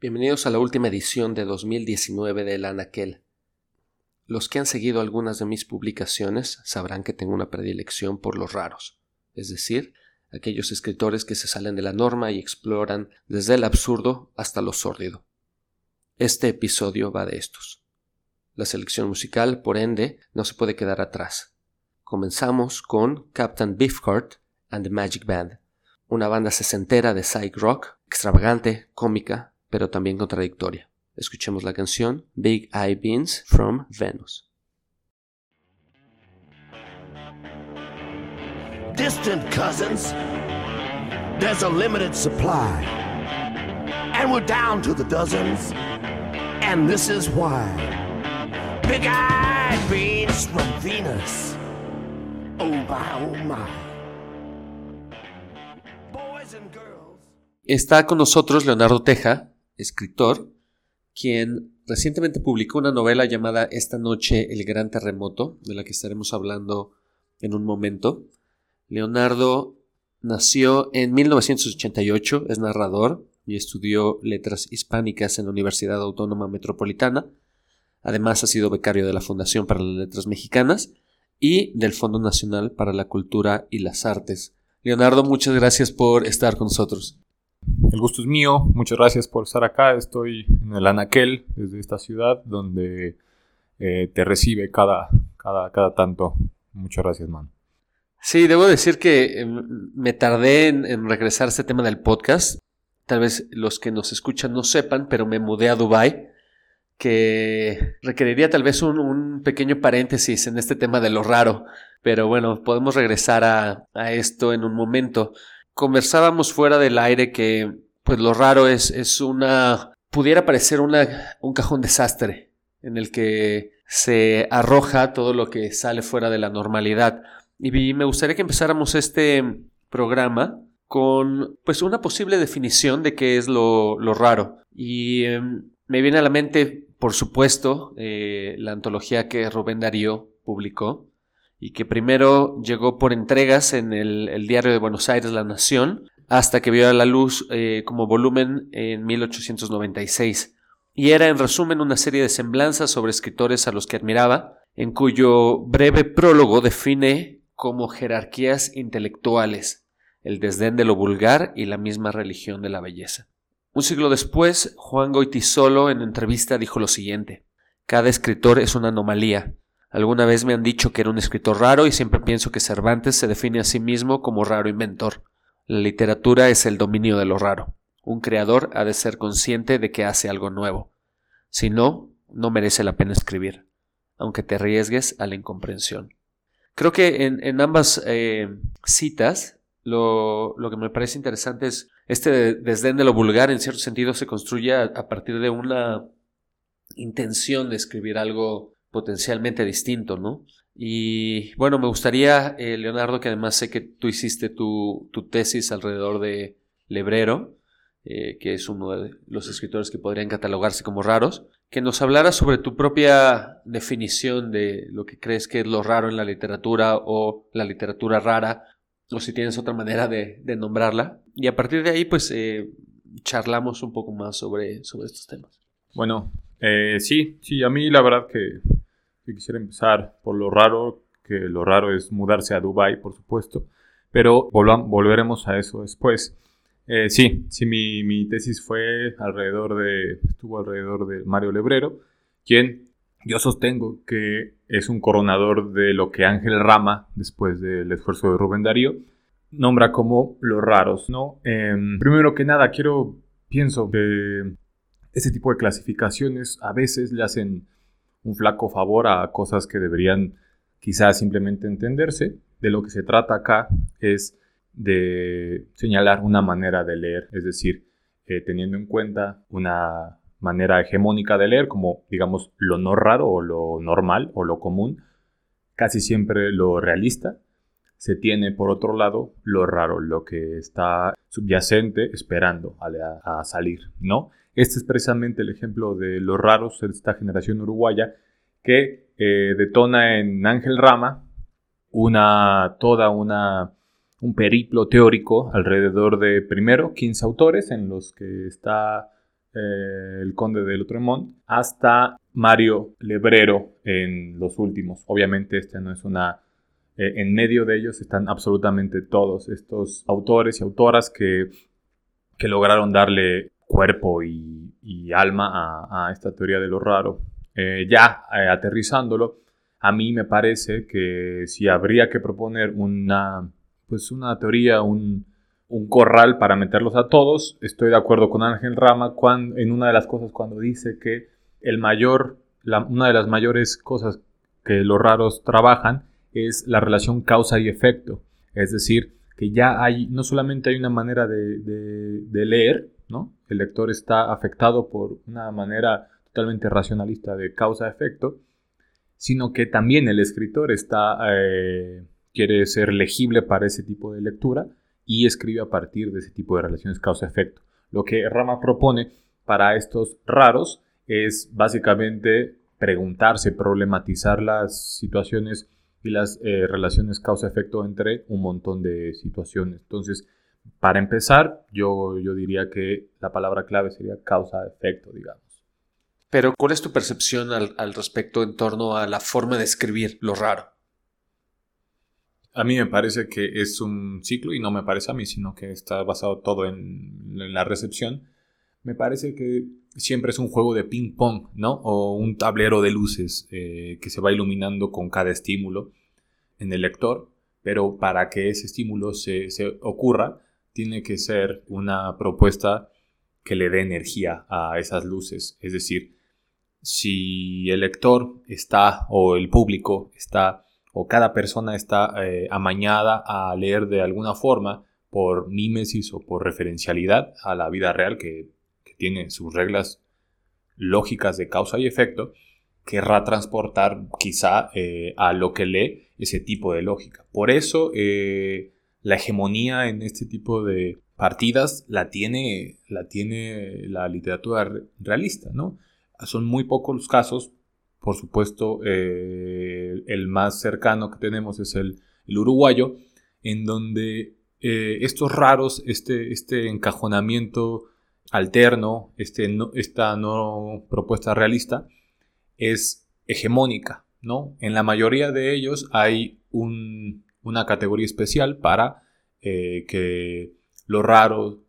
Bienvenidos a la última edición de 2019 de El Anaquel. Los que han seguido algunas de mis publicaciones sabrán que tengo una predilección por los raros, es decir, aquellos escritores que se salen de la norma y exploran desde el absurdo hasta lo sórdido. Este episodio va de estos. La selección musical, por ende, no se puede quedar atrás. Comenzamos con Captain Beefheart and the Magic Band, una banda sesentera de psych rock, extravagante, cómica, pero también contradictoria. Escuchemos la canción Big Eye Beans from Venus. Distant cousins, there's a limited supply. And we're down to the dozens, and this is why. Big eyed beans from Venus. Oh my, oh my. Boys and girls. Está con nosotros Leonardo Teja, escritor, quien recientemente publicó una novela llamada Esta noche el gran terremoto, de la que estaremos hablando en un momento. Leonardo nació en 1988, es narrador y estudió letras hispánicas en la Universidad Autónoma Metropolitana. Además ha sido becario de la Fundación para las Letras Mexicanas y del Fondo Nacional para la Cultura y las Artes. Leonardo, muchas gracias por estar con nosotros. El gusto es mío, muchas gracias por estar acá. Estoy en el Anaquel, desde esta ciudad, donde eh, te recibe cada, cada, cada tanto. Muchas gracias, man. Sí, debo decir que eh, me tardé en, regresar a este tema del podcast. Tal vez los que nos escuchan no sepan, pero me mudé a Dubai, que requeriría tal vez un, pequeño paréntesis en este tema de lo raro. Pero bueno, podemos regresar a esto en un momento conversábamos fuera del aire que pues lo raro es, es una pudiera parecer una, un cajón desastre en el que se arroja todo lo que sale fuera de la normalidad. Y me gustaría que empezáramos este programa con pues una posible definición de qué es lo, lo raro. Y eh, me viene a la mente, por supuesto, eh, la antología que Rubén Darío publicó, y que primero llegó por entregas en el, diario de Buenos Aires La Nación, hasta que vio a la luz eh, como volumen en 1896. Y era en resumen una serie de semblanzas sobre escritores a los que admiraba, en cuyo breve prólogo define como jerarquías intelectuales, el desdén de lo vulgar y la misma religión de la belleza. Un siglo después, Juan Goitisolo en entrevista dijo lo siguiente: Cada escritor es una anomalía, Alguna vez me han dicho que era un escritor raro y siempre pienso que Cervantes se define a sí mismo como raro inventor. La literatura es el dominio de lo raro. Un creador ha de ser consciente de que hace algo nuevo. Si no, no merece la pena escribir, aunque te arriesgues a la incomprensión. Creo que en, en ambas eh, citas lo, lo, que me parece interesante es este desdén de lo vulgar en cierto sentido se construye a, a partir de una intención de escribir algo potencialmente distinto, ¿no? Y bueno, me gustaría, eh, Leonardo, que además sé que tú hiciste tu, tesis alrededor de Lebrero, eh, que es uno de los escritores que podrían catalogarse como raros, que nos hablara sobre tu propia definición de lo que crees que es lo raro en la literatura o la literatura rara, o si tienes otra manera de, nombrarla. Y a partir de ahí, pues, eh, charlamos un poco más sobre, estos temas. Bueno, sí, sí, a mí la verdad que, quisiera empezar por lo raro, que lo raro es mudarse a Dubai, por supuesto, pero volveremos a eso después. Eh, sí, sí, mi, mi, tesis fue alrededor de, estuvo alrededor de Mario Lebrero, quien yo sostengo que es un coronador de lo que Ángel Rama, después del esfuerzo de Rubén Darío, nombra como los raros, ¿no? Eh, primero que nada, quiero, pienso que este tipo de clasificaciones a veces le hacen un flaco favor a cosas que deberían quizás simplemente entenderse. De lo que se trata acá es de señalar una manera de leer, es decir, eh, teniendo en cuenta una manera hegemónica de leer, como digamos lo no raro o lo normal o lo común, casi siempre lo realista. Se tiene por otro lado lo raro, lo que está subyacente esperando a, salir, ¿no? Este es precisamente el ejemplo de los raros de esta generación uruguaya que eh, detona en Ángel Rama una, toda una, un periplo teórico alrededor de, primero, 15 autores en los que está eh, el conde de Lotremont, hasta Mario Lebrero en los últimos. Obviamente este no es una... Eh, en medio de ellos están absolutamente todos estos autores y autoras que, que lograron darle cuerpo y, alma a, esta teoría de lo raro. Eh, ya aterrizándolo, a mí me parece que si habría que proponer una, pues una teoría, un, un corral para meterlos a todos. Estoy de acuerdo con Ángel Rama cuando, en una de las cosas cuando dice que el mayor, una de las mayores cosas que los raros trabajan es la relación causa y efecto. Es decir, que ya hay, no solamente hay una manera de, leer, ¿no? El lector está afectado por una manera totalmente racionalista de causa-efecto, sino que también el escritor está, eh, quiere ser legible para ese tipo de lectura y escribe a partir de ese tipo de relaciones causa-efecto. Lo que Rama propone para estos raros es básicamente preguntarse, problematizar las situaciones y las eh, relaciones causa-efecto entre un montón de situaciones. Entonces, para empezar, yo, yo diría que la palabra clave sería causa-efecto, digamos. Pero, ¿cuál es tu percepción al, al respecto en torno a la forma de escribir lo raro? A mí me parece que es un ciclo, y no me parece a mí, sino que está basado todo en, la recepción. Me parece que siempre es un juego de ping-pong, ¿no? O un tablero de luces eh, que se va iluminando con cada estímulo en el lector, pero para que ese estímulo se, se ocurra, tiene que ser una propuesta que le dé energía a esas luces. Es decir, si el lector está o el público está o cada persona está eh, amañada a leer de alguna forma por mímesis o por referencialidad a la vida real que, tiene sus reglas lógicas de causa y efecto, querrá transportar quizá eh, a lo que lee ese tipo de lógica. Por eso eh, la hegemonía en este tipo de partidas la tiene la, tiene la literatura realista, ¿no? Son muy pocos los casos, por supuesto, eh, el más cercano que tenemos es el, uruguayo, en donde estos raros, este, este encajonamiento alterno, este esta no propuesta realista, es hegemónica. ¿no? En la mayoría de ellos hay una categoría especial para eh, que lo raro,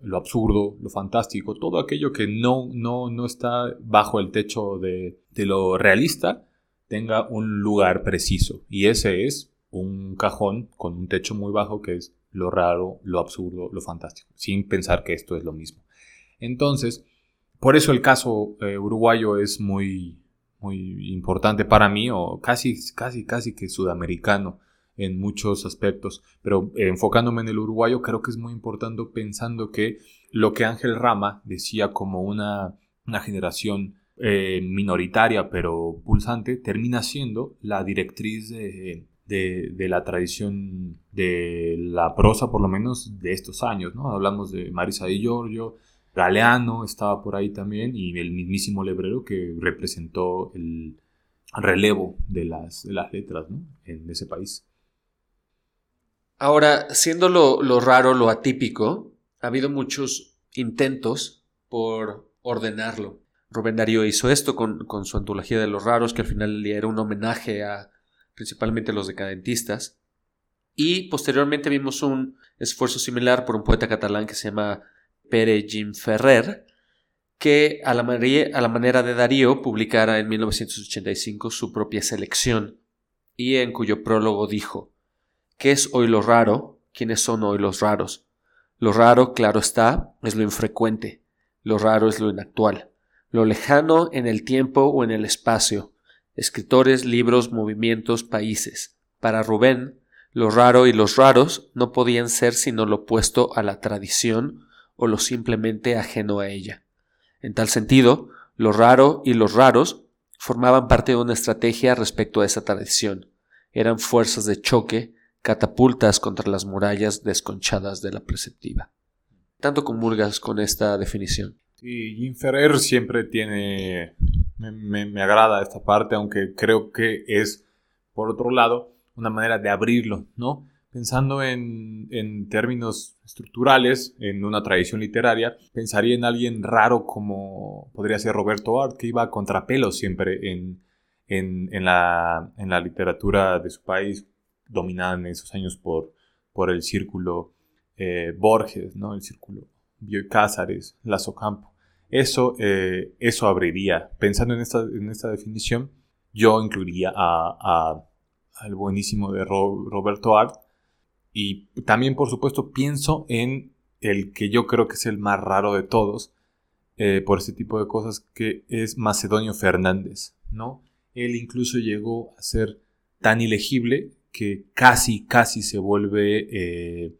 lo absurdo, lo fantástico, todo aquello que no, no, no está bajo el techo de, lo realista, tenga un lugar preciso. Y ese es un cajón con un techo muy bajo que es lo raro, lo absurdo, lo fantástico, sin pensar que esto es lo mismo. Entonces, por eso el caso eh, uruguayo es muy, muy importante para mí, o casi, casi, casi que sudamericano en muchos aspectos, pero eh, enfocándome en el uruguayo, creo que es muy importante pensando que lo que Ángel Rama decía como una, una generación eh, minoritaria pero pulsante, termina siendo la directriz de, de, la tradición de la prosa, por lo menos de estos años, ¿no? Hablamos de Marisa y Giorgio, Galeano estaba por ahí también, y el mismísimo Lebrero que representó el relevo de las, de las letras en ese país. Ahora, siendo lo, raro, lo atípico, ha habido muchos intentos por ordenarlo. Rubén Darío hizo esto con, su antología de los raros, que al final era un homenaje a principalmente los decadentistas. Y posteriormente vimos un esfuerzo similar por un poeta catalán que se llama Pere Jim Ferrer, que a la, a la manera de Darío publicara en 1985 su propia selección, y en cuyo prólogo dijo ¿Qué es hoy lo raro? ¿Quiénes son hoy los raros? Lo raro, claro está, es lo infrecuente. Lo raro es lo inactual. Lo lejano en el tiempo o en el espacio. Escritores, libros, movimientos, países. Para Rubén, lo raro y los raros no podían ser sino lo opuesto a la tradición o lo simplemente ajeno a ella. En tal sentido, lo raro y los raros formaban parte de una estrategia respecto a esa tradición. Eran fuerzas de choque, catapultas contra las murallas desconchadas de la preceptiva. Tanto comulgas con esta definición. Sí, Jim Ferrer siempre tiene... Me, me agrada esta parte, aunque creo que es, por otro lado, una manera de abrirlo, ¿no? Pensando en, términos estructurales, en una tradición literaria, pensaría en alguien raro como podría ser Roberto Art, que iba a contrapelo siempre en, en, la, literatura de su país, dominada en esos años por, por el círculo eh, Borges, ¿no? el círculo Bioy Cázares, Lazo Campo. Eso, eh, eso abriría. Pensando en esta, en esta definición, yo incluiría a, al buenísimo de Roberto Art y también, por supuesto, pienso en el que yo creo que es el más raro de todos, eh, por este tipo de cosas, que es Macedonio Fernández, ¿no? Él incluso llegó a ser tan ilegible que casi, casi se vuelve eh,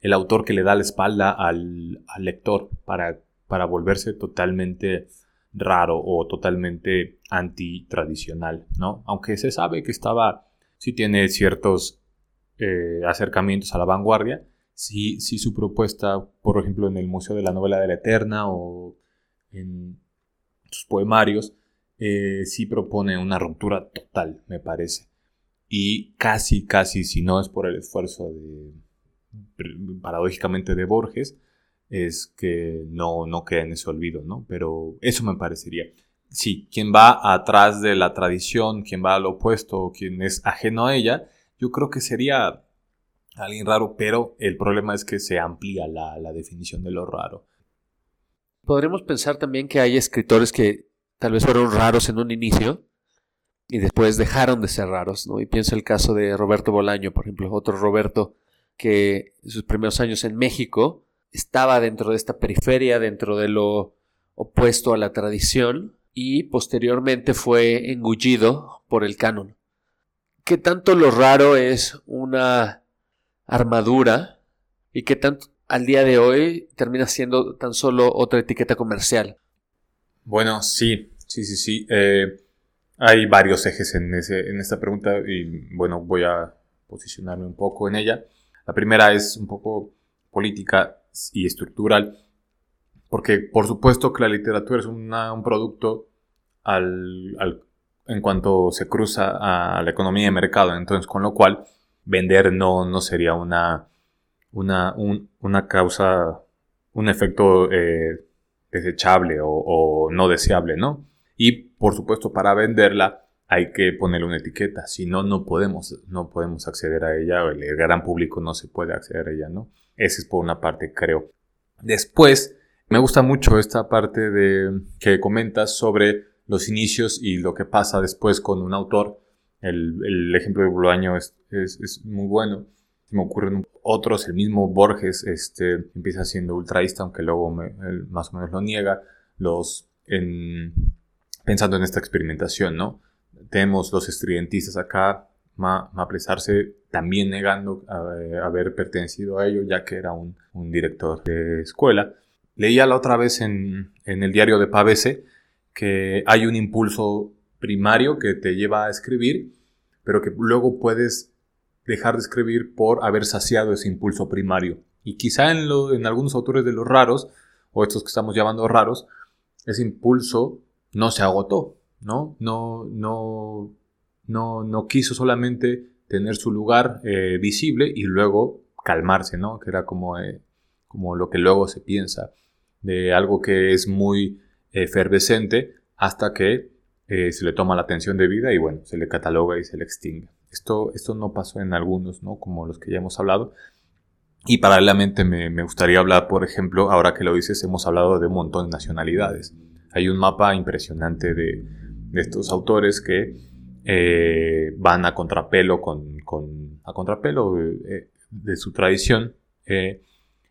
el autor que le da la espalda al, lector para, para volverse totalmente raro o totalmente antitradicional, ¿no? Aunque se sabe que estaba, sí tiene ciertos eh, acercamientos a la vanguardia, si, si su propuesta, por ejemplo, en el Museo de la Novela de la Eterna o en sus poemarios, eh, sí propone una ruptura total, me parece. Y casi, casi, si no es por el esfuerzo de, paradójicamente, de Borges, es que no, no queda en ese olvido, ¿no? Pero eso me parecería. Sí, quien va atrás de la tradición, quien va al opuesto, quien es ajeno a ella, yo creo que sería alguien raro, pero el problema es que se amplía la, definición de lo raro. Podremos pensar también que hay escritores que tal vez fueron raros en un inicio y después dejaron de ser raros, ¿no? Y pienso el caso de Roberto Bolaño, por ejemplo, otro Roberto que en sus primeros años en México estaba dentro de esta periferia, dentro de lo opuesto a la tradición y posteriormente fue engullido por el canon. ¿Qué tanto lo raro es una armadura y qué tanto al día de hoy termina siendo tan solo otra etiqueta comercial? Bueno, sí, sí, sí, sí. Eh, hay varios ejes en, ese, en esta pregunta y bueno, voy a posicionarme un poco en ella. La primera es un poco política y estructural, porque por supuesto que la literatura es un producto al, al en cuanto se cruza a la economía de mercado. Entonces, con lo cual, vender no, no sería una, una, una causa, un efecto eh, desechable o, no deseable, ¿no? Y, por supuesto, para venderla hay que ponerle una etiqueta, si no, no podemos, no podemos acceder a ella, el gran público no se puede acceder a ella, ¿no? Esa es por una parte, creo. Después, me gusta mucho esta parte de que comentas sobre los inicios y lo que pasa después con un autor. El, ejemplo de Bolaño es, es, muy bueno. Me ocurren otros, el mismo Borges este, empieza siendo ultraísta, aunque luego más o menos lo niega. Los, pensando en esta experimentación, ¿no? Tenemos los estridentistas acá, Ma, Maplesarse también negando haber pertenecido a ello, ya que era un, un director de escuela. Leía la otra vez en, en el diario de Pavese que hay un impulso primario que te lleva a escribir, pero que luego puedes dejar de escribir por haber saciado ese impulso primario. Y quizá en, en algunos autores de los raros, o estos que estamos llamando raros, ese impulso no se agotó, ¿no? No, no, no, no quiso solamente tener su lugar eh, visible y luego calmarse, ¿no? Que era como, eh, como lo que luego se piensa de algo que es muy efervescente hasta que eh, se le toma la atención debida y bueno, se le cataloga y se le extingue. Esto, esto no pasó en algunos, ¿no? Como los que ya hemos hablado. Y paralelamente me, gustaría hablar, por ejemplo, ahora que lo dices, hemos hablado de un montón de nacionalidades. Hay un mapa impresionante de, estos autores que eh, van a contrapelo con, a contrapelo de, de su tradición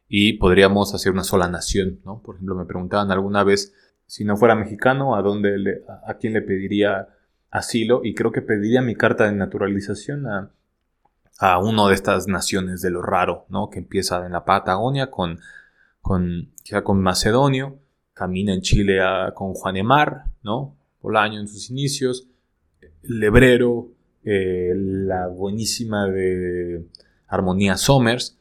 y podríamos hacer una sola nación, ¿no? Por ejemplo, me preguntaban alguna vez si no fuera mexicano, a dónde a, quién le pediría asilo y creo que pediría mi carta de naturalización a, a una de estas naciones de lo raro, ¿no? Que empieza en la Patagonia con, con, con Macedonio, camina en Chile con Juan Emar, ¿no? Bolaño en sus inicios, Lebrero, eh, la buenísima de Armonía Somers,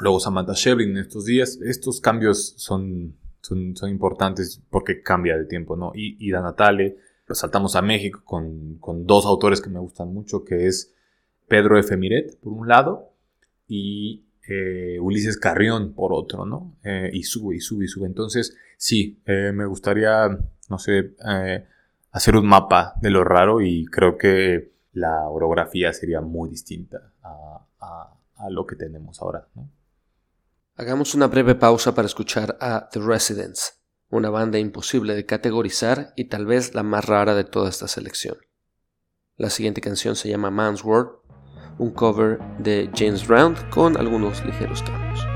luego Samantha Shevlin en estos días. Estos cambios son, son, son importantes porque cambia de tiempo, ¿no? Y Ida Natale, lo saltamos a México con, con dos autores que me gustan mucho, que es Pedro F. Miret, por un lado, y eh, Ulises Carrión, por otro, ¿no? Eh, y sube, y sube, y sube. Entonces, sí, eh, me gustaría, no sé, hacer un mapa de lo raro y creo que la orografía sería muy distinta a, a- a lo que tenemos ahora, ¿no? Hagamos una breve pausa para escuchar a The Residents, una banda imposible de categorizar y tal vez la más rara de toda esta selección. La siguiente canción se llama Man's World, un cover de James Brown con algunos ligeros cambios.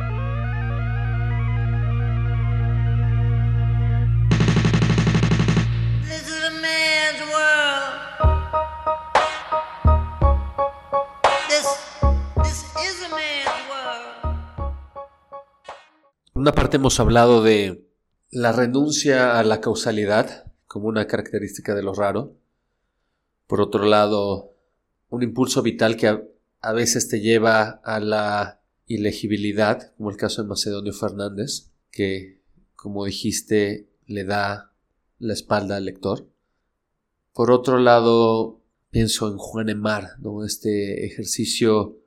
Una parte hemos hablado de la renuncia a la causalidad como una característica de lo raro. Por otro lado, un impulso vital que a, veces te lleva a la ilegibilidad, como el caso de Macedonio Fernández, que, como dijiste, le da la espalda al lector. Por otro lado, pienso en Juan Emar, ¿no? este ejercicio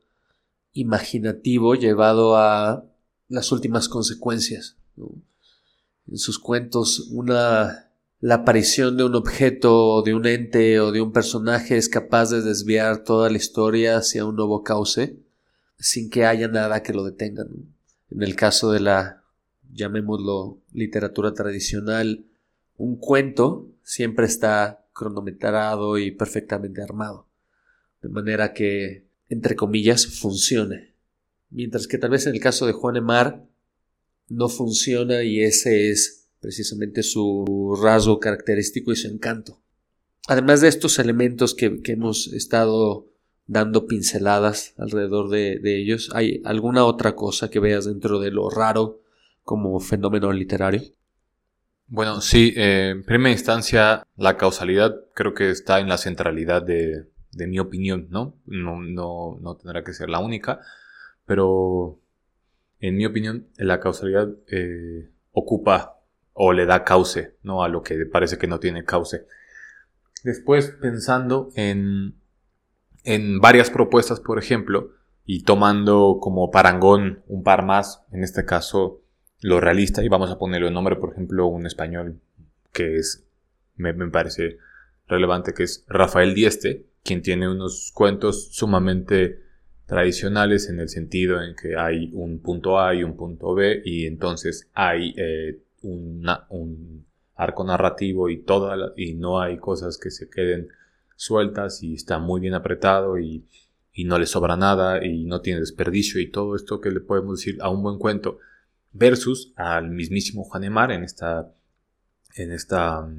imaginativo llevado a las últimas consecuencias. En sus cuentos, una la aparición de un objeto, de un ente o de un personaje es capaz de desviar toda la historia hacia un nuevo cauce sin que haya nada que lo detenga. En el caso de la, llamémoslo, literatura tradicional, un cuento siempre está cronometrado y perfectamente armado, de manera que, entre comillas, funcione. Mientras que tal vez en el caso de Juan Emar no funciona y ese es precisamente su rasgo característico y su encanto. Además de estos elementos que, hemos estado dando pinceladas alrededor de, ellos, ¿hay alguna otra cosa que veas dentro de lo raro como fenómeno literario? Bueno, sí, eh, en primera instancia, la causalidad creo que está en la centralidad de, mi opinión. ¿no? No, no tendrá que ser la única, pero en mi opinión, la causalidad eh, ocupa o le da cauce, ¿no? A lo que parece que no tiene cauce. Después, pensando en, en varias propuestas, por ejemplo, y tomando como parangón un par más, en este caso lo realista, y vamos a ponerlo en nombre, por ejemplo, un español que es, me, me parece relevante, que es Rafael Dieste, quien tiene unos cuentos sumamente tradicionales en el sentido en que hay un punto A y un punto B, y entonces hay eh, un arco narrativo y, toda y no hay cosas que se queden sueltas y está muy bien apretado y, y, no le sobra nada y no tiene desperdicio y todo esto que le podemos decir a un buen cuento versus al mismísimo Juan Emar en esta, en esta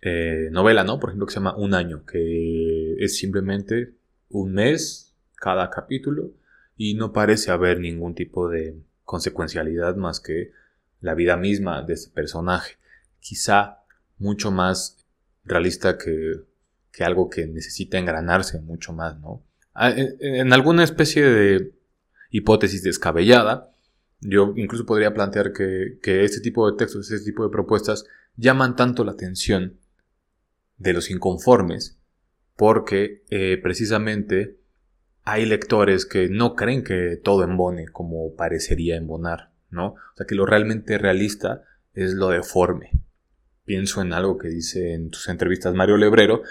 eh, novela, ¿no? Por ejemplo, que se llama Un año, que es simplemente un mes cada capítulo y no parece haber ningún tipo de consecuencialidad más que la vida misma de este personaje. Quizá mucho más realista que, que algo que necesita engranarse mucho más, ¿no? En, en, alguna especie de hipótesis descabellada, yo incluso podría plantear que, que este tipo de textos, este tipo de propuestas llaman tanto la atención de los inconformes porque eh, precisamente hay lectores que no creen que todo embone como parecería embonar, ¿no? O sea, que lo realmente realista es lo deforme. Pienso en algo que dice en tus entrevistas Mario Lebrero,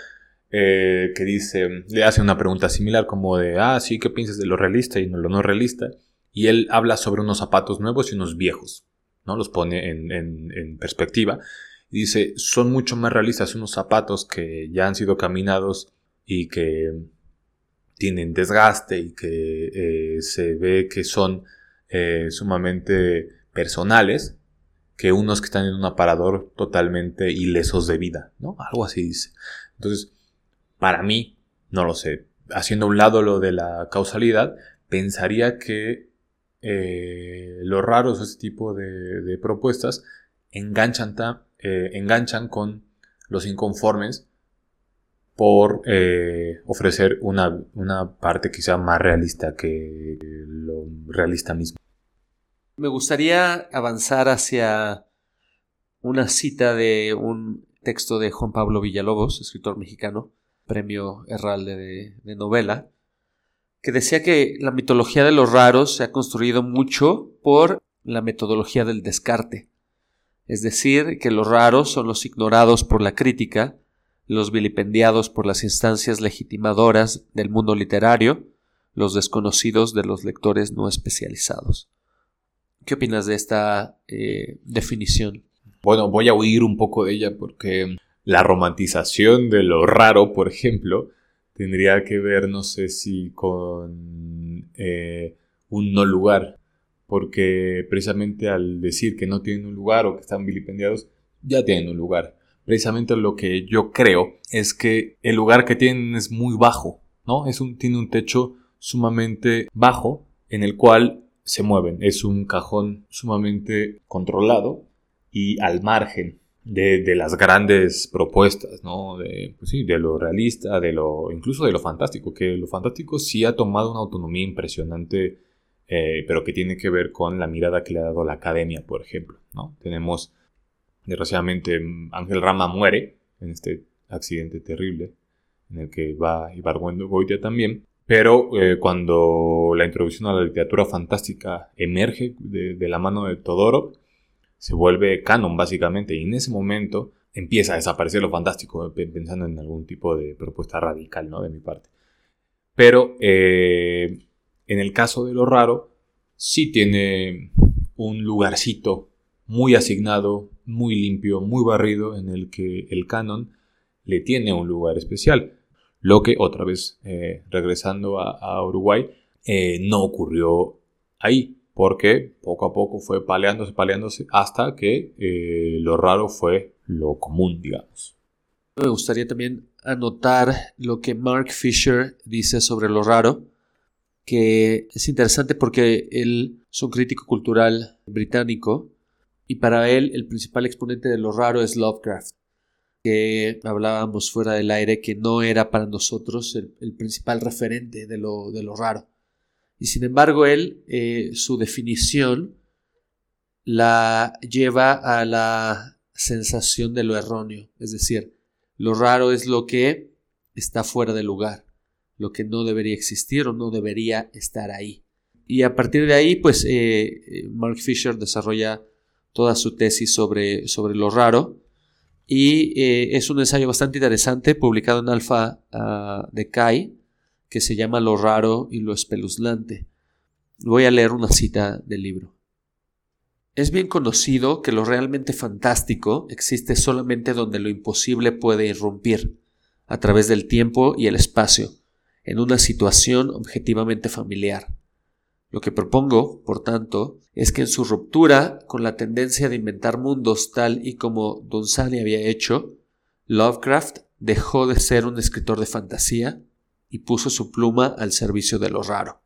eh, que dice, le hace una pregunta similar como de, ah, sí, ¿qué piensas de lo realista y no lo no realista? Y él habla sobre unos zapatos nuevos y unos viejos, ¿no? Los pone en, en, en perspectiva. Y dice, son mucho más realistas unos zapatos que ya han sido caminados y que tienen desgaste y que eh, se ve que son eh, sumamente personales que unos que están en un aparador totalmente ilesos de vida, ¿no? Algo así dice. Entonces, para mí, no lo sé, haciendo a un lado lo de la causalidad, pensaría que eh, los raros, ese tipo de, propuestas, enganchan, ta, eh, enganchan con los inconformes por eh, ofrecer una, una parte quizá más realista que lo realista mismo. Me gustaría avanzar hacia una cita de un texto de Juan Pablo Villalobos, escritor mexicano, premio Herralde de, de novela, que decía que la mitología de los raros se ha construido mucho por la metodología del descarte. Es decir, que los raros son los ignorados por la crítica, los vilipendiados por las instancias legitimadoras del mundo literario, los desconocidos de los lectores no especializados. ¿Qué opinas de esta eh, definición? Bueno, voy a huir un poco de ella porque la romantización de lo raro, por ejemplo, tendría que ver, no sé si con eh, un no lugar, porque precisamente al decir que no tienen un lugar o que están vilipendiados, ya tienen un lugar. Precisamente lo que yo creo es que el lugar que tienen es muy bajo, ¿no? Es un, tiene un techo sumamente bajo en el cual se mueven. Es un cajón sumamente controlado y al margen de, las grandes propuestas, ¿no? De, pues sí, de lo realista, de lo, incluso de lo fantástico, que lo fantástico sí ha tomado una autonomía impresionante, eh, pero que tiene que ver con la mirada que le ha dado la academia, por ejemplo, ¿no? Tenemos, desgraciadamente, Ángel Rama muere en este accidente terrible en el que va Ibargüendo Goitia también, pero eh, cuando la introducción a la literatura fantástica emerge de, de, la mano de Todorov, se vuelve canon básicamente y en ese momento empieza a desaparecer lo fantástico, pensando en algún tipo de propuesta radical ¿no? de mi parte. Pero eh, en el caso de lo raro, sí tiene un lugarcito muy asignado, muy limpio, muy barrido, en el que el canon le tiene un lugar especial. Lo que, otra vez, eh, regresando a, Uruguay, eh, no ocurrió ahí, porque poco a poco fue paleándose, paleándose, hasta que eh, lo raro fue lo común, digamos. Me gustaría también anotar lo que Mark Fisher dice sobre lo raro, que es interesante porque él es un crítico cultural británico y para él el principal exponente de lo raro es Lovecraft que hablábamos fuera del aire que no era para nosotros el, principal referente de lo, de lo, raro. Y sin embargo, él, eh, su definición la lleva a la sensación de lo erróneo. Es decir, lo raro es lo que está fuera de lugar, lo que no debería existir o no debería estar ahí. Y a partir de ahí, pues eh, Mark Fisher desarrolla toda su tesis sobre, sobre lo raro y eh, es un ensayo bastante interesante publicado en Alpha uh, de Kai que se llama Lo raro y lo espeluznante. Voy a leer una cita del libro. Es bien conocido que lo realmente fantástico existe solamente donde lo imposible puede irrumpir, a través del tiempo y el espacio, en una situación objetivamente familiar. Lo que propongo, por tanto, es que en su ruptura con la tendencia de inventar mundos tal y como Don Sani había hecho, Lovecraft dejó de ser un escritor de fantasía y puso su pluma al servicio de lo raro.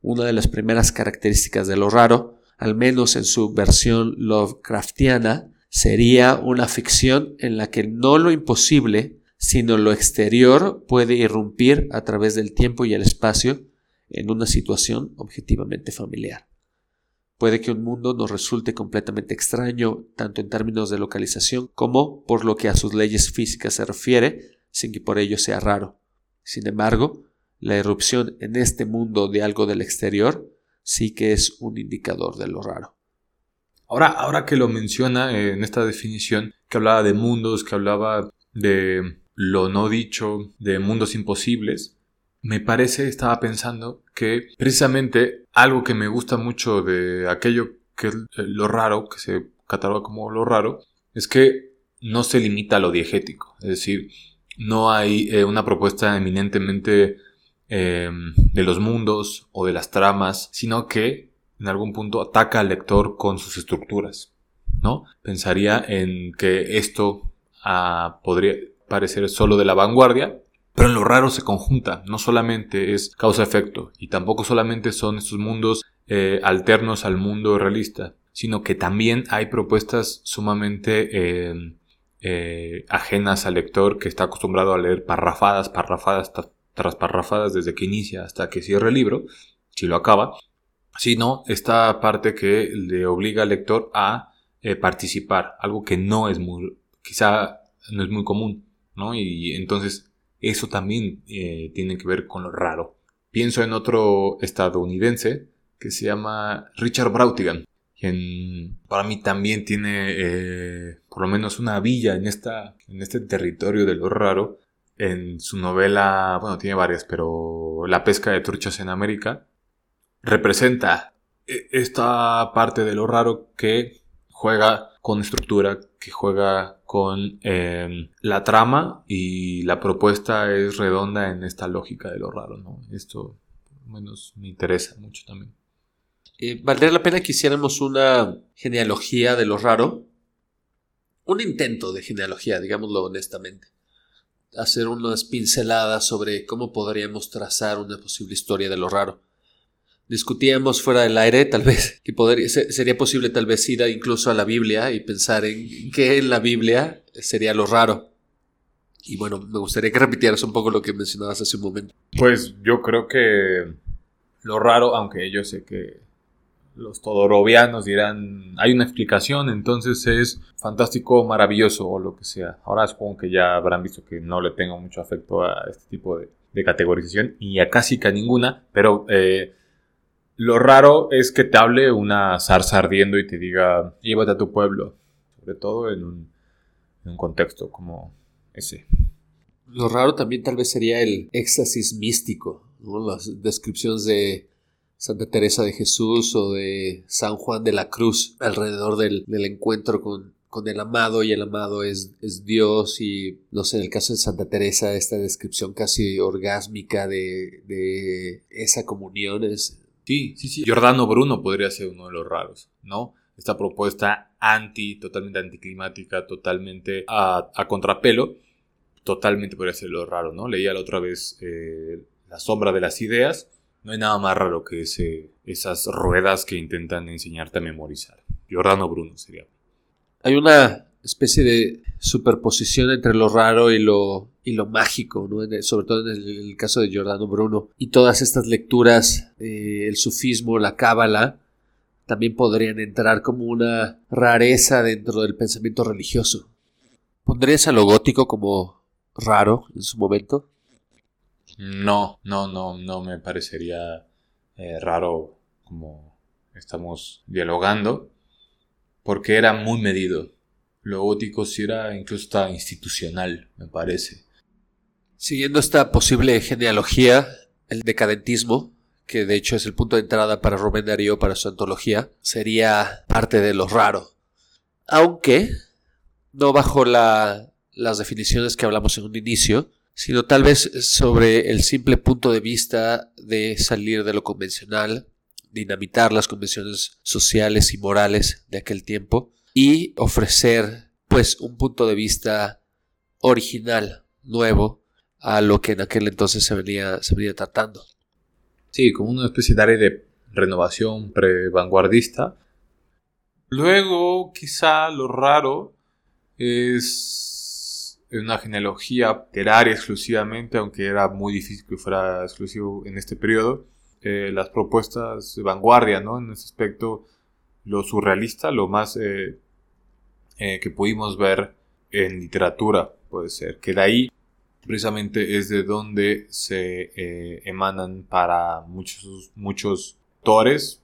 Una de las primeras características de lo raro, al menos en su versión Lovecraftiana, sería una ficción en la que no lo imposible, sino lo exterior puede irrumpir a través del tiempo y el espacio en una situación objetivamente familiar. Puede que un mundo nos resulte completamente extraño, tanto en términos de localización como por lo que a sus leyes físicas se refiere, sin que por ello sea raro. Sin embargo, la irrupción en este mundo de algo del exterior sí que es un indicador de lo raro. Ahora, ahora que lo menciona eh, en esta definición, que hablaba de mundos, que hablaba de lo no dicho, de mundos imposibles, me parece, estaba pensando que precisamente algo que me gusta mucho de aquello que es lo raro, que se cataloga como lo raro, es que no se limita a lo diegético. Es decir, no hay eh, una propuesta eminentemente eh, de los mundos o de las tramas, sino que en algún punto ataca al lector con sus estructuras. ¿no? Pensaría en que esto ah, podría parecer solo de la vanguardia, pero en lo raro se conjunta, no solamente es causa-efecto, y tampoco solamente son estos mundos eh, alternos al mundo realista, sino que también hay propuestas sumamente eh, eh, ajenas al lector que está acostumbrado a leer parrafadas, parrafadas tras parrafadas desde que inicia hasta que cierra el libro, si lo acaba, sino esta parte que le obliga al lector a eh, participar, algo que no es muy, quizá no es muy común, ¿no? Y entonces eso también eh, tiene que ver con lo raro. Pienso en otro estadounidense que se llama Richard Brautigan, quien para mí también tiene eh, por lo menos una villa en, esta, en este territorio de lo raro. En su novela, bueno, tiene varias, pero La pesca de truchas en América representa eh, esta parte de lo raro que juega con estructura, que juega con eh, la trama y la propuesta es redonda en esta lógica de lo raro, ¿no? Esto por menos me interesa mucho también. Eh, valdría la pena que hiciéramos una genealogía de lo raro. Un intento de genealogía, digámoslo honestamente. Hacer unas pinceladas sobre cómo podríamos trazar una posible historia de lo raro. Discutíamos fuera del aire, tal vez, que podría, se- sería posible tal vez ir a- incluso a la Biblia y pensar en qué en la Biblia sería lo raro. Y bueno, me gustaría que repitieras un poco lo que mencionabas hace un momento. Pues yo creo que lo raro, aunque yo sé que los todorovianos dirán, hay una explicación, entonces es fantástico, maravilloso o lo que sea. Ahora supongo que ya habrán visto que no le tengo mucho afecto a este tipo de, de categorización y a casi que a ninguna, pero eh, lo raro es que te hable una zarza ardiendo y te diga, llévate a tu pueblo, sobre todo en un, en un contexto como ese. Lo raro también tal vez sería el éxtasis místico, ¿no? las descripciones de Santa Teresa de Jesús o de San Juan de la Cruz alrededor del, del encuentro con, con el amado y el amado es, es Dios y no sé, en el caso de Santa Teresa esta descripción casi orgásmica de, de esa comunión es... Sí, sí, sí. Giordano Bruno podría ser uno de los raros, ¿no? Esta propuesta anti, totalmente anticlimática, totalmente a, contrapelo, totalmente podría ser lo raro, ¿no? Leía la otra vez eh, La sombra de las ideas. No hay nada más raro que esas ruedas que intentan enseñarte a memorizar. Giordano Bruno sería. Hay una especie de superposición entre lo raro y lo, y lo mágico, ¿no? Sobre todo en el, el caso de Giordano Bruno. Y todas estas lecturas, eh, el sufismo, la cábala, también podrían entrar como una rareza dentro del pensamiento religioso. ¿Pondrías a lo gótico como raro en su momento? No, no, no, no me parecería eh, raro como estamos dialogando, porque era muy medido. Lo gótico sí era incluso hasta institucional, me parece. Siguiendo esta posible genealogía, el decadentismo, que de hecho es el punto de entrada para Rubén Darío para su antología, sería parte de lo raro. Aunque no bajo la- las definiciones que hablamos en un inicio, sino tal vez sobre el simple punto de vista de salir de lo convencional, dinamitar las convenciones sociales y morales de aquel tiempo y ofrecer pues un punto de vista original, nuevo, a lo que en aquel entonces se venía, se venía tratando. Sí, como una especie de área de renovación pre-vanguardista. Luego, quizá lo raro es una genealogía literaria exclusivamente, aunque era muy difícil que fuera exclusivo en este periodo. Eh, las propuestas de vanguardia, ¿no? En ese aspecto, lo surrealista, lo más eh, eh, que pudimos ver en literatura, puede ser. Que de ahí precisamente es de donde se eh, emanan para muchos, muchos autores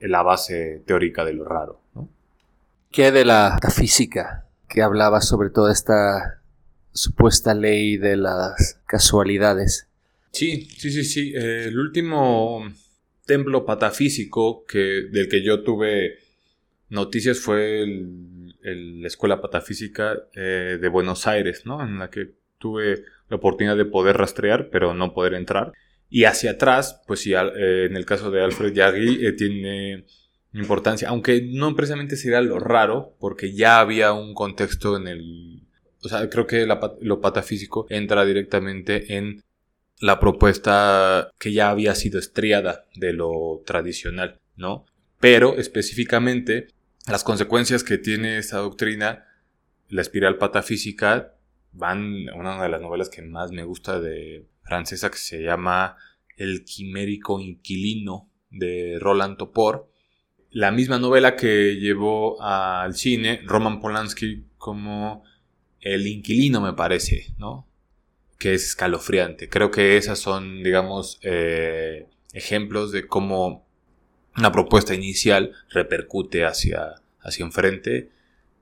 la base teórica de lo raro. ¿no? ¿Qué de la física que hablaba sobre toda esta supuesta ley de las casualidades? Sí, sí, sí, sí. Eh, el último templo patafísico que, del que yo tuve noticias fue el- el- la Escuela Patafísica eh, de Buenos Aires, ¿no? En la que tuve la oportunidad de poder rastrear, pero no poder entrar. Y hacia atrás, pues sí, eh, en el caso de Alfred Yagui eh, tiene importancia, aunque no precisamente sería lo raro, porque ya había un contexto en el... O sea, creo que lo patafísico entra directamente en la propuesta que ya había sido estriada de lo tradicional, ¿no? Pero específicamente las consecuencias que tiene esta doctrina, la espiral patafísica, van a una de las novelas que más me gusta de francesa que se llama El quimérico inquilino de Roland Topor. La misma novela que llevó al cine Roman Polanski como El inquilino me parece, ¿no? Que es escalofriante. Creo que esas son, digamos, eh, ejemplos de cómo una propuesta inicial repercute hacia, hacia enfrente.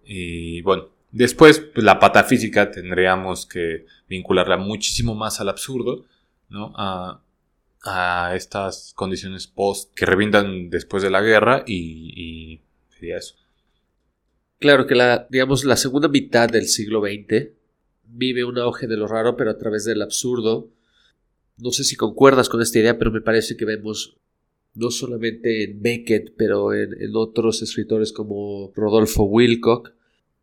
Y bueno, después pues, la patafísica tendríamos que vincularla muchísimo más al absurdo, ¿no? A, a estas condiciones post que revientan después de la guerra y, y sería eso. Claro que la, digamos, la segunda mitad del siglo XX vive un auge de lo raro, pero a través del absurdo. No sé si concuerdas con esta idea, pero me parece que vemos no solamente en Beckett, pero en, otros escritores como Rodolfo Wilcock,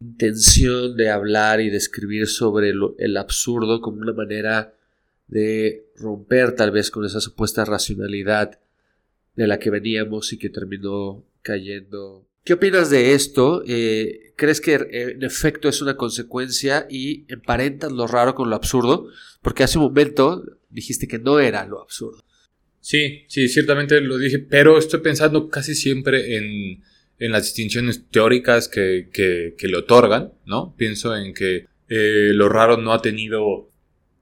intención de hablar y de escribir sobre el absurdo como una manera de romper tal vez con esa supuesta racionalidad de la que veníamos y que terminó cayendo. ¿Qué opinas de esto? Eh, ¿Crees que en efecto es una consecuencia y emparentas lo raro con lo absurdo? Porque hace un momento dijiste que no era lo absurdo. Sí, sí, ciertamente lo dije, pero estoy pensando casi siempre en, en las distinciones teóricas que, que, le otorgan, ¿no? Pienso en que eh, lo raro no ha tenido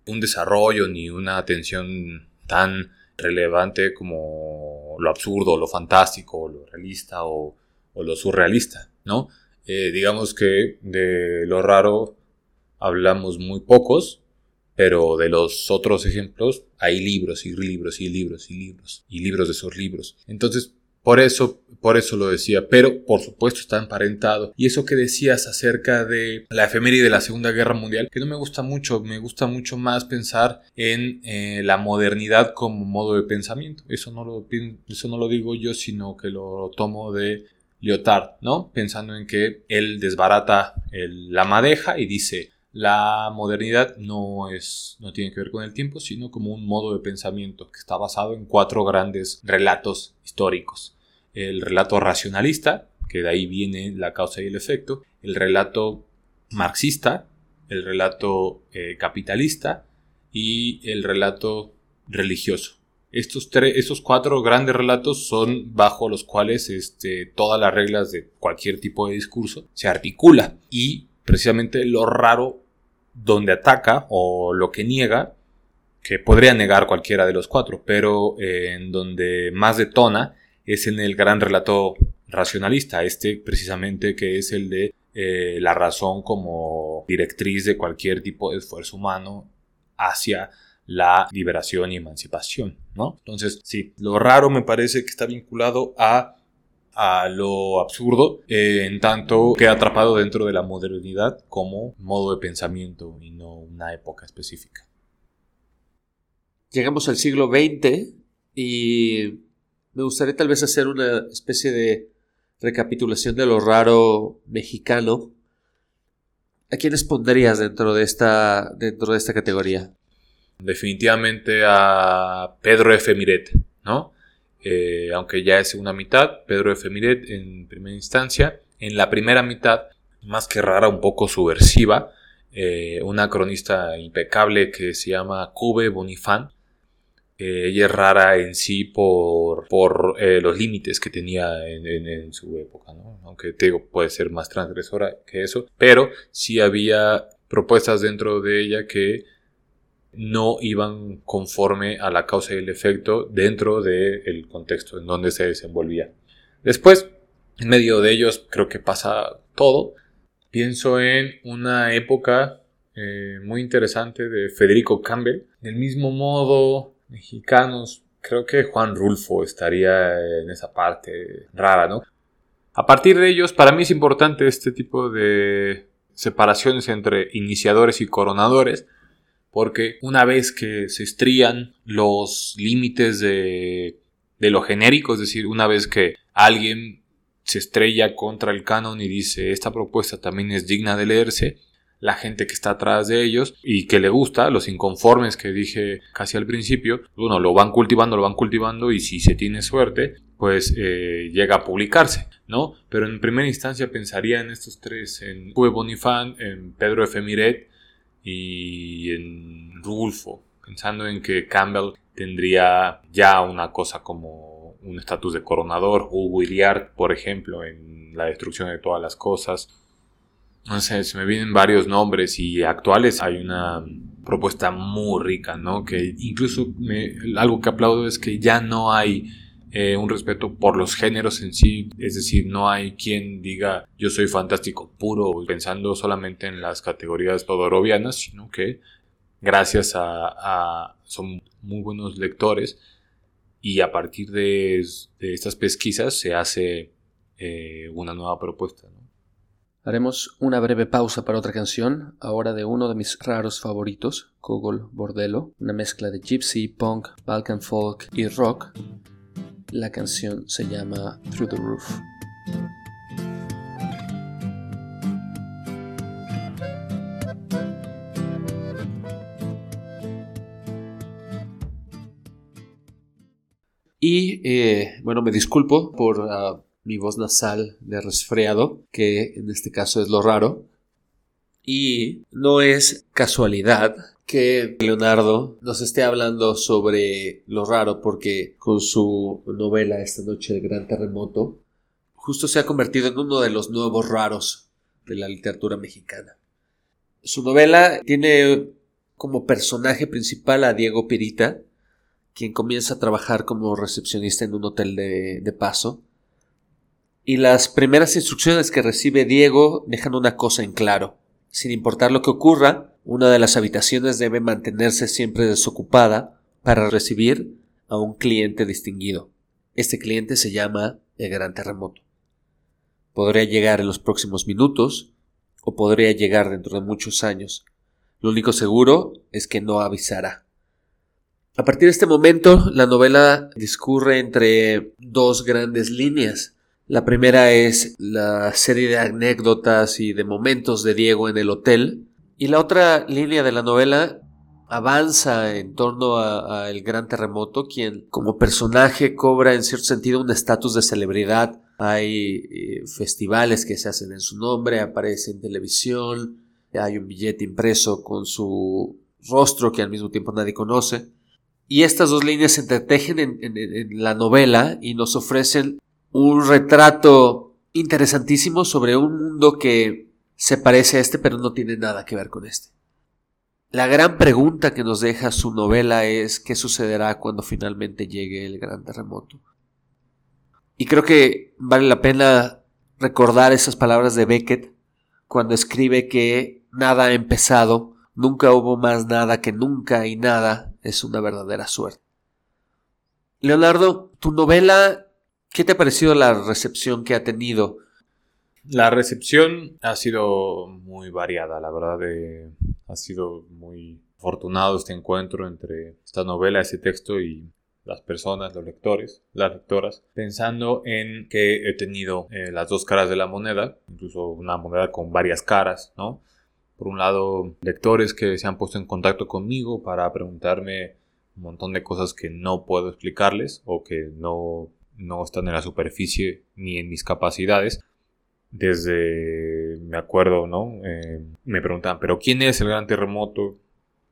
un desarrollo ni una atención tan relevante como lo absurdo, lo fantástico, lo realista o, o lo surrealista, ¿no? Eh, digamos que de lo raro hablamos muy pocos, pero de los otros ejemplos hay libros y libros y libros y libros y libros de esos libros. Entonces, por eso, por eso lo decía, pero por supuesto está emparentado. Y eso que decías acerca de la efeméride de la Segunda Guerra Mundial, que no me gusta mucho, me gusta mucho más pensar en eh, la modernidad como modo de pensamiento. Eso no lo, eso no lo digo yo, sino que lo tomo de Lyotard, ¿no? Pensando en que él desbarata la madeja y dice, la modernidad no es no tiene que ver con el tiempo, sino como un modo de pensamiento que está basado en cuatro grandes relatos históricos. El relato racionalista, que de ahí viene la causa y el efecto, el relato marxista, el relato eh, capitalista y el relato religioso. Estos, tres, estos cuatro grandes relatos son bajo los cuales este, todas las reglas de cualquier tipo de discurso se articula y precisamente lo raro donde ataca o lo que niega, que podría negar cualquiera de los cuatro, pero eh, en donde más detona es en el gran relato racionalista, este precisamente que es el de eh, la razón como directriz de cualquier tipo de esfuerzo humano hacia la liberación y emancipación, ¿no? Entonces, sí, lo raro me parece que está vinculado a a lo absurdo, eh, en tanto que atrapado dentro de la modernidad como modo de pensamiento y no una época específica. Llegamos al siglo XX y me gustaría tal vez hacer una especie de recapitulación de lo raro mexicano. ¿A quiénes pondrías dentro de esta, dentro de esta categoría? Definitivamente a Pedro F. Miret, ¿no? Eh, aunque ya es segunda mitad, Pedro F. En primera instancia. En la primera mitad, más que rara, un poco subversiva, eh, una cronista impecable que se llama Cube Bonifán. Eh, ella es rara en sí por, los límites que tenía en, en- en su época, ¿no? aunque te digo, puede ser más transgresora que eso, pero sí había propuestas dentro de ella que no iban conforme a la causa y el efecto dentro del contexto en donde se desenvolvía. Después, en medio de ellos, creo que pasa todo. Pienso en una época eh, muy interesante de Federico Campbell. Del mismo modo, mexicanos, creo que Juan Rulfo estaría en esa parte rara, ¿no? A partir de ellos, para mí es importante este tipo de separaciones entre iniciadores y coronadores, porque una vez que se estrían los límites de, de lo genérico, es decir, una vez que alguien se estrella contra el canon y dice esta propuesta también es digna de leerse, la gente que está atrás de ellos y que le gusta, los inconformes que dije casi al principio, bueno, lo van cultivando, lo van cultivando y si se tiene suerte, pues eh, llega a publicarse, ¿no? Pero en primera instancia pensaría en estos tres, en Juve Bonifant, en Pedro F. Miret y en Rulfo, pensando en que Campbell tendría ya una cosa como un estatus de coronador, Hugo Iriart, por ejemplo, en la destrucción de todas las cosas, no sé, se me vienen varios nombres y actuales hay una propuesta muy rica, ¿no? Que incluso algo que aplaudo es que ya no hay eh, un respeto por los géneros en sí, es decir, no hay quien diga yo soy fantástico puro pensando solamente en las categorías todorovianas, sino que gracias a, a son muy buenos lectores y a partir de, estas pesquisas se hace eh, una nueva propuesta. Haremos una breve pausa para otra canción, ahora de uno de mis raros favoritos, Kogol Bordello, una mezcla de gypsy, punk, balkan folk y rock. La canción se llama Through the Roof. Y eh, bueno, me disculpo por uh, mi voz nasal de resfriado, que en este caso es lo raro. Y no es casualidad que Leonardo nos esté hablando sobre lo raro porque con su novela Esta noche del gran terremoto justo se ha convertido en uno de los nuevos raros de la literatura mexicana. Su novela tiene como personaje principal a Diego Pirita, quien comienza a trabajar como recepcionista en un hotel de, de paso y las primeras instrucciones que recibe Diego dejan una cosa en claro. Sin importar lo que ocurra, una de las habitaciones debe mantenerse siempre desocupada para recibir a un cliente distinguido. Este cliente se llama el Gran Terremoto. Podría llegar en los próximos minutos o podría llegar dentro de muchos años. Lo único seguro es que no avisará. A partir de este momento, la novela discurre entre dos grandes líneas. La primera es la serie de anécdotas y de momentos de Diego en el hotel. Y la otra línea de la novela avanza en torno al gran terremoto, quien como personaje cobra en cierto sentido un estatus de celebridad. Hay eh, festivales que se hacen en su nombre, aparece en televisión, hay un billete impreso con su rostro que al mismo tiempo nadie conoce. Y estas dos líneas se entretejen en la novela y nos ofrecen un retrato interesantísimo sobre un mundo que se parece a este pero no tiene nada que ver con este. La gran pregunta que nos deja su novela es qué sucederá cuando finalmente llegue el gran terremoto. Y creo que vale la pena recordar esas palabras de Beckett cuando escribe que nada ha empezado, nunca hubo más nada que nunca y nada es una verdadera suerte. Leonardo, tu novela ¿Qué te ha parecido la recepción que ha tenido? La recepción ha sido muy variada, la verdad. Eh, ha sido muy afortunado este encuentro entre esta novela, ese texto y las personas, los lectores, las lectoras, pensando en que he tenido eh, las dos caras de la moneda, incluso una moneda con varias caras, ¿no? Por un lado, lectores que se han puesto en contacto conmigo para preguntarme un montón de cosas que no puedo explicarles o que no no están en la superficie ni en mis capacidades. Desde, me acuerdo, ¿no? Eh, me preguntaban, ¿pero quién es el gran terremoto?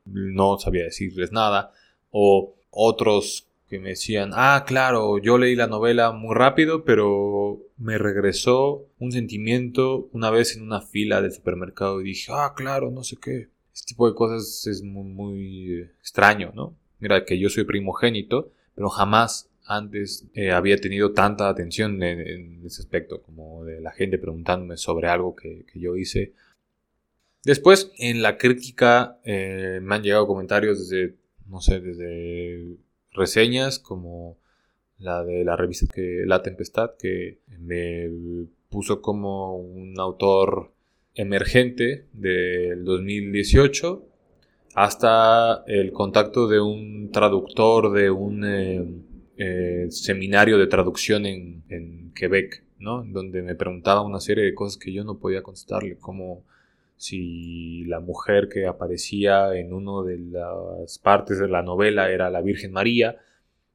No sabía decirles nada. O otros que me decían, ah, claro, yo leí la novela muy rápido, pero me regresó un sentimiento una vez en una fila del supermercado y dije, ah, claro, no sé qué. Este tipo de cosas es muy, muy extraño, ¿no? Mira, que yo soy primogénito, pero jamás antes eh, había tenido tanta atención en, ese aspecto, como de la gente preguntándome sobre algo que, yo hice. Después, en la crítica, eh, me han llegado comentarios desde, no sé, desde reseñas como la de la revista que, La Tempestad, que me puso como un autor emergente del 2018 hasta el contacto de un traductor de un eh, eh, seminario de traducción en, Quebec, ¿no? Donde me preguntaba una serie de cosas que yo no podía contestarle, como si la mujer que aparecía en una de las partes de la novela era la Virgen María,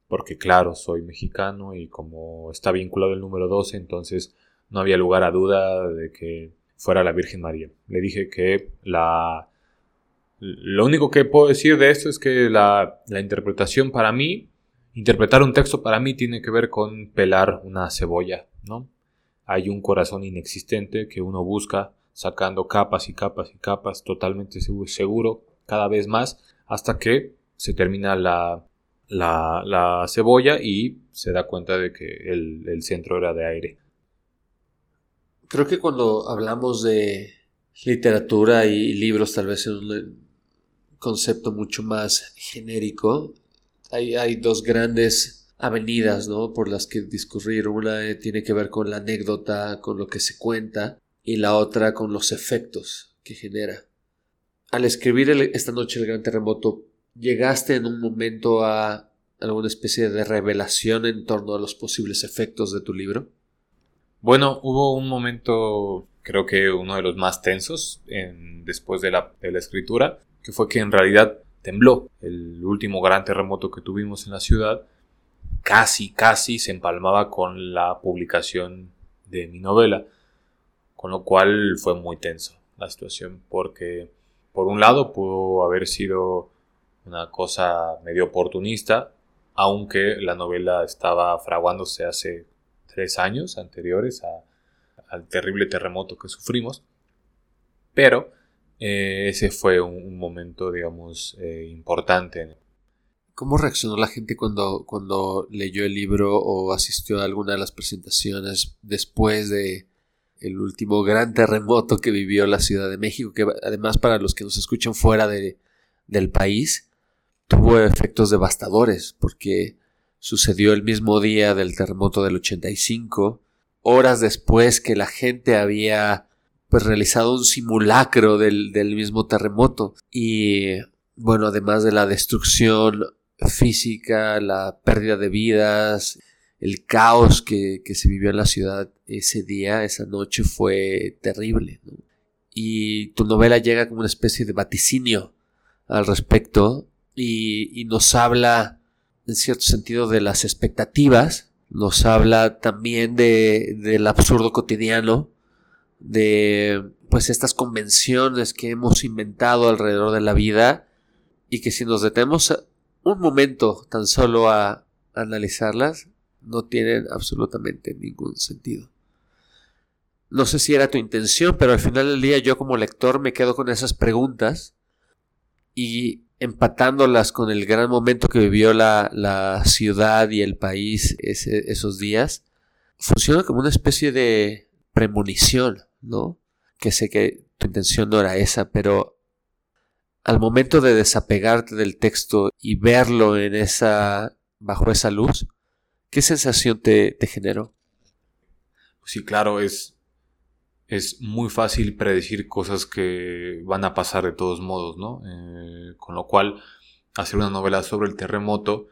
porque claro, soy mexicano y como está vinculado el número 12, entonces no había lugar a duda de que fuera la Virgen María. Le dije que la... Lo único que puedo decir de esto es que la interpretación para mí, interpretar un texto para mí tiene que ver con pelar una cebolla, ¿no? Hay un corazón inexistente que uno busca sacando capas y capas y capas, totalmente seguro, cada vez más, hasta que se termina la, la, la cebolla y se da cuenta de que el, el centro era de aire. Creo que cuando hablamos de literatura y libros, tal vez en un concepto mucho más genérico, hay, dos grandes avenidas, ¿no? Por las que discurrir. Una eh, tiene que ver con la anécdota, con lo que se cuenta, y la otra con los efectos que genera. Al escribir esta noche el gran terremoto, ¿llegaste en un momento a alguna especie de revelación en torno a los posibles efectos de tu libro? Bueno, hubo un momento, creo que uno de los más tensos en, después de la, de la escritura, que fue que en realidad tembló. El último gran terremoto que tuvimos en la ciudad casi, casi se empalmaba con la publicación de mi novela, con lo cual fue muy tenso la situación, porque por un lado pudo haber sido una cosa medio oportunista, aunque la novela estaba fraguándose hace tres años anteriores al terrible terremoto que sufrimos. Pero eh, ese fue un, momento, digamos, eh, importante. ¿Cómo reaccionó la gente cuando, cuando leyó el libro o asistió a alguna de las presentaciones después de el último gran terremoto que vivió la Ciudad de México? Que además para los que nos escuchan fuera de, del país, tuvo efectos devastadores porque sucedió el mismo día del terremoto del 85, horas después que la gente había pues realizado un simulacro del, del mismo terremoto y bueno, además de la destrucción física, la pérdida de vidas, el caos que, que, se vivió en la ciudad ese día, esa noche fue terrible. Y tu novela llega como una especie de vaticinio al respecto y, y nos habla en cierto sentido de las expectativas, nos habla también de, del absurdo cotidiano, de pues estas convenciones que hemos inventado alrededor de la vida y que si nos detenemos un momento tan solo a analizarlas, no tienen absolutamente ningún sentido. No sé si era tu intención, pero al final del día yo como lector me quedo con esas preguntas y empatándolas con el gran momento que vivió la, la ciudad y el país esos días, funciona como una especie de premonición, ¿no? Que sé que tu intención no era esa, pero al momento de desapegarte del texto y verlo en esa, bajo esa luz, ¿qué sensación te, te generó? Sí, claro, es, es muy fácil predecir cosas que van a pasar de todos modos, ¿no? Eh, con lo cual, hacer una novela sobre el terremoto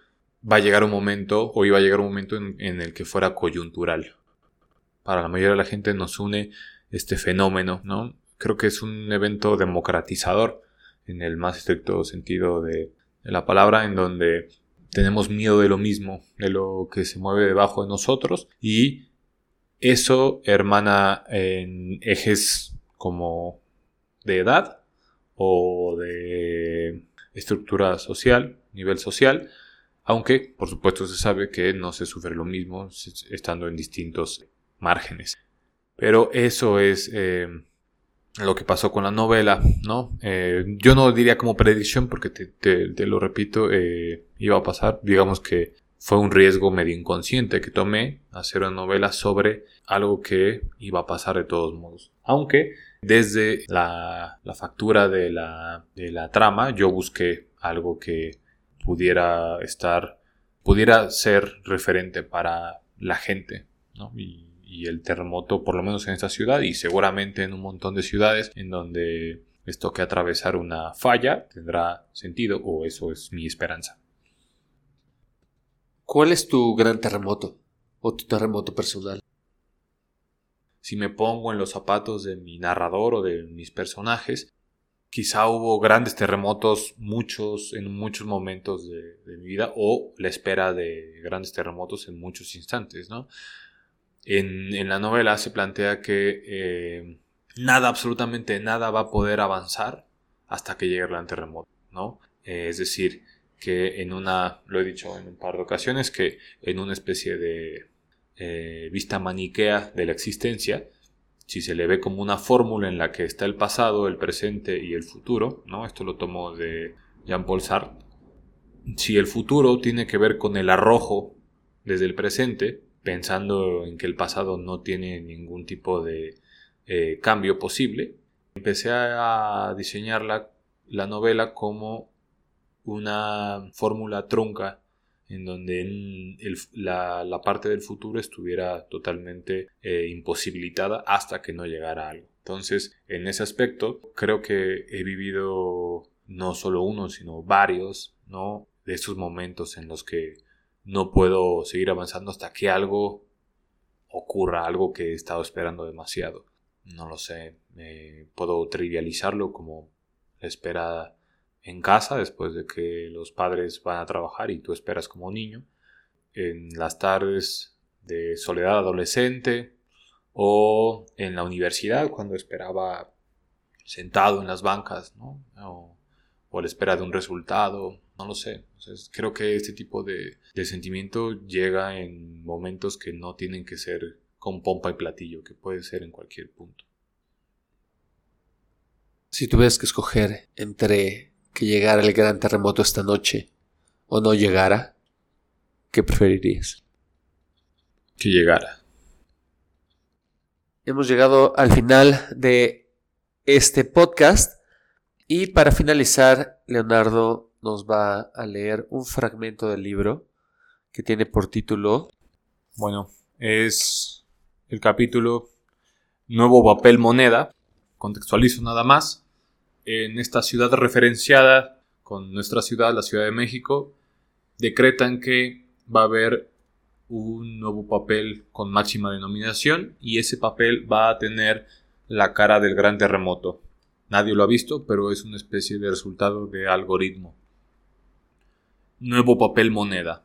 va a llegar un momento, o iba a llegar un momento en, en, el que fuera coyuntural. Para la mayoría de la gente nos une este fenómeno, ¿no? Creo que es un evento democratizador, en el más estricto sentido de, de la palabra, en donde tenemos miedo de lo mismo, de lo que se mueve debajo de nosotros, y eso hermana en ejes como de edad o de estructura social, nivel social, aunque por supuesto se sabe que no se sufre lo mismo estando en distintos márgenes. Pero eso es eh, lo que pasó con la novela, ¿no? Eh, yo no diría como predicción porque te, lo repito, eh, iba a pasar, digamos que fue un riesgo medio inconsciente que tomé hacer una novela sobre algo que iba a pasar de todos modos. Aunque desde la, factura de la, de la trama yo busqué algo que pudiera estar, pudiera ser referente para la gente, ¿no? Y el terremoto, por lo menos en esta ciudad y seguramente en un montón de ciudades en donde esto que atravesar una falla tendrá sentido o eso es mi esperanza. ¿Cuál es tu gran terremoto o tu terremoto personal? si me pongo en los zapatos de mi narrador o de mis personajes, quizá hubo grandes terremotos, muchos, en muchos momentos de, de mi vida, o la espera de grandes terremotos en muchos instantes, ¿no? En, la novela se plantea que eh, nada, absolutamente nada va a poder avanzar hasta que llegue el gran terremoto, ¿no? Eh, es decir, que en una, lo he dicho en un par de ocasiones, que en una especie de eh, vista maniquea de la existencia, si se le ve como una fórmula en la que está el pasado, el presente y el futuro, ¿no? Esto lo tomo de Jean-Paul Sartre. Si el futuro tiene que ver con el arrojo desde el presente, pensando en que el pasado no tiene ningún tipo de eh, cambio posible, empecé a diseñar la, la novela como una fórmula trunca en donde el- la, la parte del futuro estuviera totalmente eh, imposibilitada hasta que no llegara algo. Entonces, en ese aspecto, creo que he vivido no solo uno, sino varios, ¿no? De esos momentos en los que no puedo seguir avanzando hasta que algo ocurra, algo que he estado esperando demasiado. No lo sé, eh, puedo trivializarlo como la espera en casa después de que los padres van a trabajar y tú esperas como niño, en las tardes de soledad adolescente o en la universidad cuando esperaba sentado en las bancas, ¿no? O a la espera de un resultado, no lo sé. Entonces, creo que este tipo de, de sentimiento llega en momentos que no tienen que ser con pompa y platillo, que puede ser en cualquier punto. Si tuvieras que escoger entre que llegara el gran terremoto esta noche o no llegara, ¿qué preferirías? Que llegara. Hemos llegado al final de este podcast y para finalizar, Leonardo nos va a leer un fragmento del libro que tiene por título Bueno, es el capítulo Nuevo papel moneda. Contextualizo nada más. En esta ciudad referenciada con nuestra ciudad, la Ciudad de México, decretan que va a haber un nuevo papel con máxima denominación y ese papel va a tener la cara del gran terremoto. Nadie lo ha visto, pero es una especie de resultado de algoritmo. Nuevo papel moneda.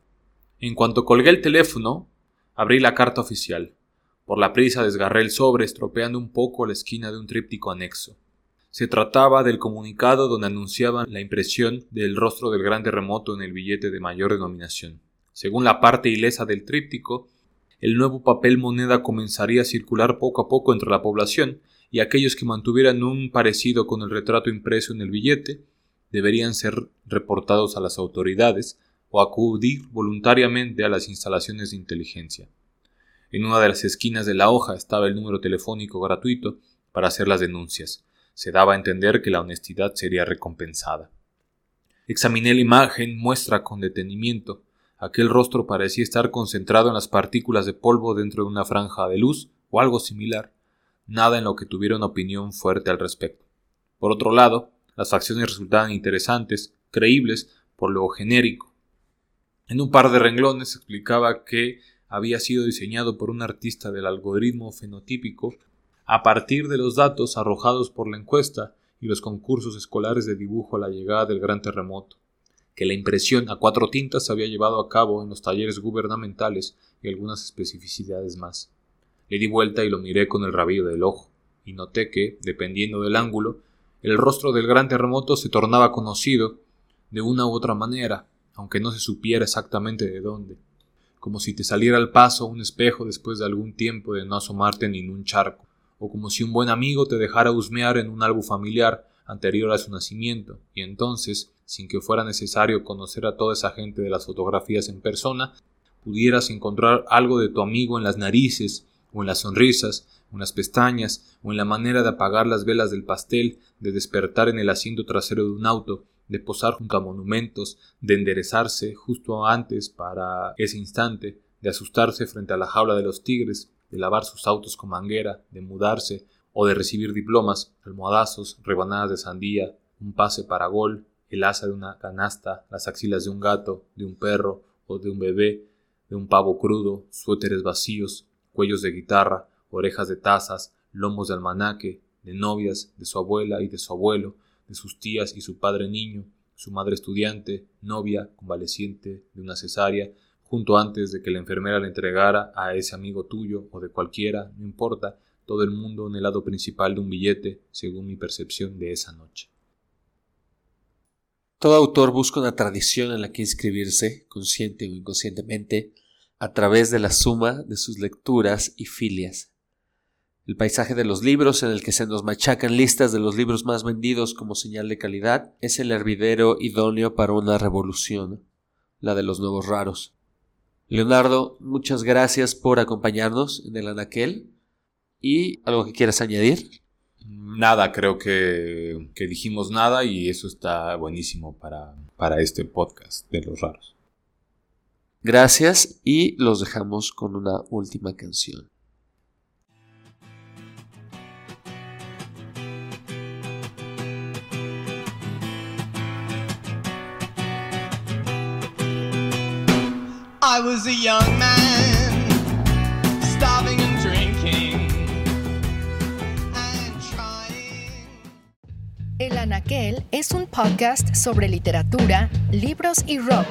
En cuanto colgué el teléfono, abrí la carta oficial. Por la prisa desgarré el sobre, estropeando un poco la esquina de un tríptico anexo. Se trataba del comunicado donde anunciaban la impresión del rostro del gran terremoto en el billete de mayor denominación. Según la parte ilesa del tríptico, el nuevo papel moneda comenzaría a circular poco a poco entre la población, y aquellos que mantuvieran un parecido con el retrato impreso en el billete deberían ser reportados a las autoridades o acudir voluntariamente a las instalaciones de inteligencia. En una de las esquinas de la hoja estaba el número telefónico gratuito para hacer las denuncias. Se daba a entender que la honestidad sería recompensada. Examiné la imagen, muestra con detenimiento. Aquel rostro parecía estar concentrado en las partículas de polvo dentro de una franja de luz o algo similar. Nada en lo que tuviera una opinión fuerte al respecto. Por otro lado, las facciones resultaban interesantes, creíbles, por lo genérico. En un par de renglones explicaba que había sido diseñado por un artista del algoritmo fenotípico a partir de los datos arrojados por la encuesta y los concursos escolares de dibujo a la llegada del gran terremoto, que la impresión a cuatro tintas se había llevado a cabo en los talleres gubernamentales y algunas especificidades más. Le di vuelta y lo miré con el rabillo del ojo, y noté que, dependiendo del ángulo, el rostro del gran terremoto se tornaba conocido de una u otra manera, aunque no se supiera exactamente de dónde, como si te saliera al paso un espejo después de algún tiempo de no asomarte en ningún charco, o como si un buen amigo te dejara husmear en un álbum familiar anterior a su nacimiento, y entonces, sin que fuera necesario conocer a toda esa gente de las fotografías en persona, pudieras encontrar algo de tu amigo en las narices, o en las sonrisas, en las pestañas, o en la manera de apagar las velas del pastel, de despertar en el asiento trasero de un auto, de posar junto a monumentos, de enderezarse justo antes para ese instante, de asustarse frente a la jaula de los tigres, de lavar sus autos con manguera, de mudarse, o de recibir diplomas, almohadazos, rebanadas de sandía, un pase para gol, el asa de una canasta, las axilas de un gato, de un perro o de un bebé, de un pavo crudo, suéteres vacíos, cuellos de guitarra, orejas de tazas, lomos de almanaque, de novias, de su abuela y de su abuelo, de sus tías y su padre niño, su madre estudiante, novia, convaleciente de una cesárea, junto antes de que la enfermera le entregara a ese amigo tuyo o de cualquiera, no importa, todo el mundo en el lado principal de un billete, según mi percepción de esa noche. Todo autor busca una tradición en la que inscribirse, consciente o inconscientemente, a través de la suma de sus lecturas y filias. El paisaje de los libros en el que se nos machacan listas de los libros más vendidos como señal de calidad es el hervidero idóneo para una revolución, la de los nuevos raros. Leonardo, muchas gracias por acompañarnos en el Anaquel. ¿Y algo que quieras añadir? Nada, creo que, que dijimos nada y eso está buenísimo para, para este podcast de los raros. Gracias y los dejamos con una última canción. I was a young man, starving and drinking and trying. El Anaquel es un podcast sobre literatura, libros y rock